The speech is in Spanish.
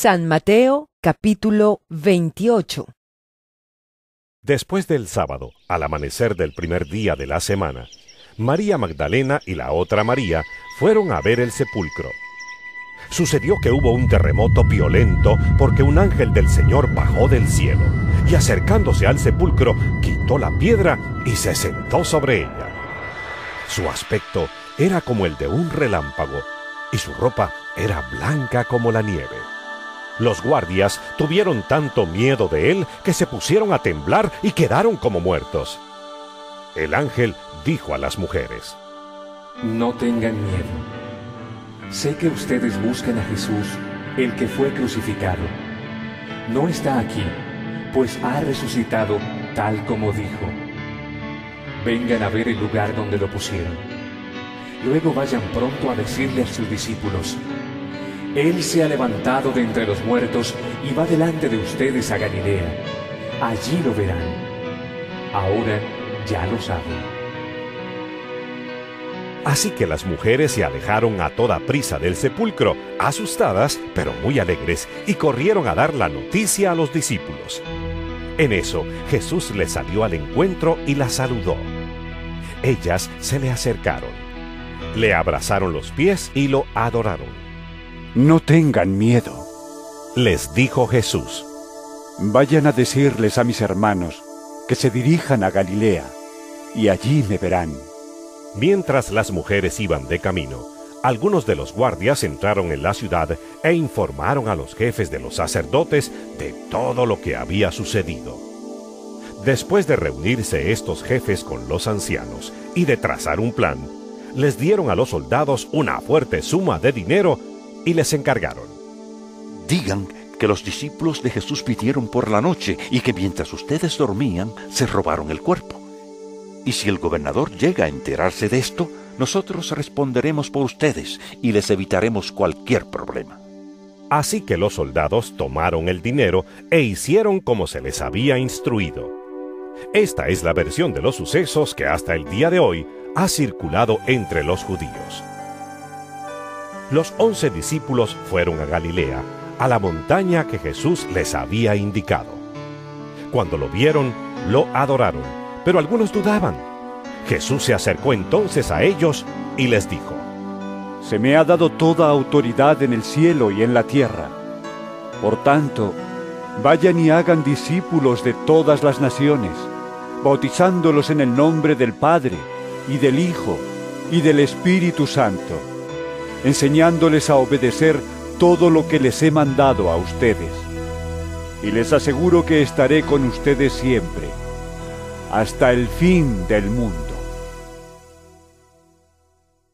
San Mateo capítulo 28 Después del sábado, al amanecer del primer día de la semana, María Magdalena y la otra María fueron a ver el sepulcro. Sucedió que hubo un terremoto violento porque un ángel del Señor bajó del cielo y acercándose al sepulcro quitó la piedra y se sentó sobre ella. Su aspecto era como el de un relámpago y su ropa era blanca como la nieve. Los guardias tuvieron tanto miedo de él que se pusieron a temblar y quedaron como muertos. El ángel dijo a las mujeres, No tengan miedo. Sé que ustedes buscan a Jesús, el que fue crucificado. No está aquí, pues ha resucitado tal como dijo. Vengan a ver el lugar donde lo pusieron. Luego vayan pronto a decirle a sus discípulos, Él se ha levantado de entre los muertos y va delante de ustedes a Galilea. Allí lo verán. Ahora ya lo saben. Así que las mujeres se alejaron a toda prisa del sepulcro, asustadas pero muy alegres, y corrieron a dar la noticia a los discípulos. En eso Jesús les salió al encuentro y las saludó. Ellas se le acercaron, le abrazaron los pies y lo adoraron. No tengan miedo. Les dijo Jesús, Vayan a decirles a mis hermanos que se dirijan a Galilea, y allí me verán. Mientras las mujeres iban de camino, algunos de los guardias entraron en la ciudad e informaron a los jefes de los sacerdotes de todo lo que había sucedido. Después de reunirse estos jefes con los ancianos y de trazar un plan, les dieron a los soldados una fuerte suma de dinero y les encargaron. Digan que los discípulos de Jesús pidieron por la noche y que mientras ustedes dormían se robaron el cuerpo. Y si el gobernador llega a enterarse de esto, nosotros responderemos por ustedes y les evitaremos cualquier problema. Así que los soldados tomaron el dinero e hicieron como se les había instruido. Esta es la versión de los sucesos que hasta el día de hoy ha circulado entre los judíos. Los once discípulos fueron a Galilea, a la montaña que Jesús les había indicado. Cuando lo vieron, lo adoraron, pero algunos dudaban. Jesús se acercó entonces a ellos y les dijo, Se me ha dado toda autoridad en el cielo y en la tierra. Por tanto, vayan y hagan discípulos de todas las naciones, bautizándolos en el nombre del Padre, y del Hijo, y del Espíritu Santo, enseñándoles a obedecer todo lo que les he mandado a ustedes. Y les aseguro que estaré con ustedes siempre, hasta el fin del mundo.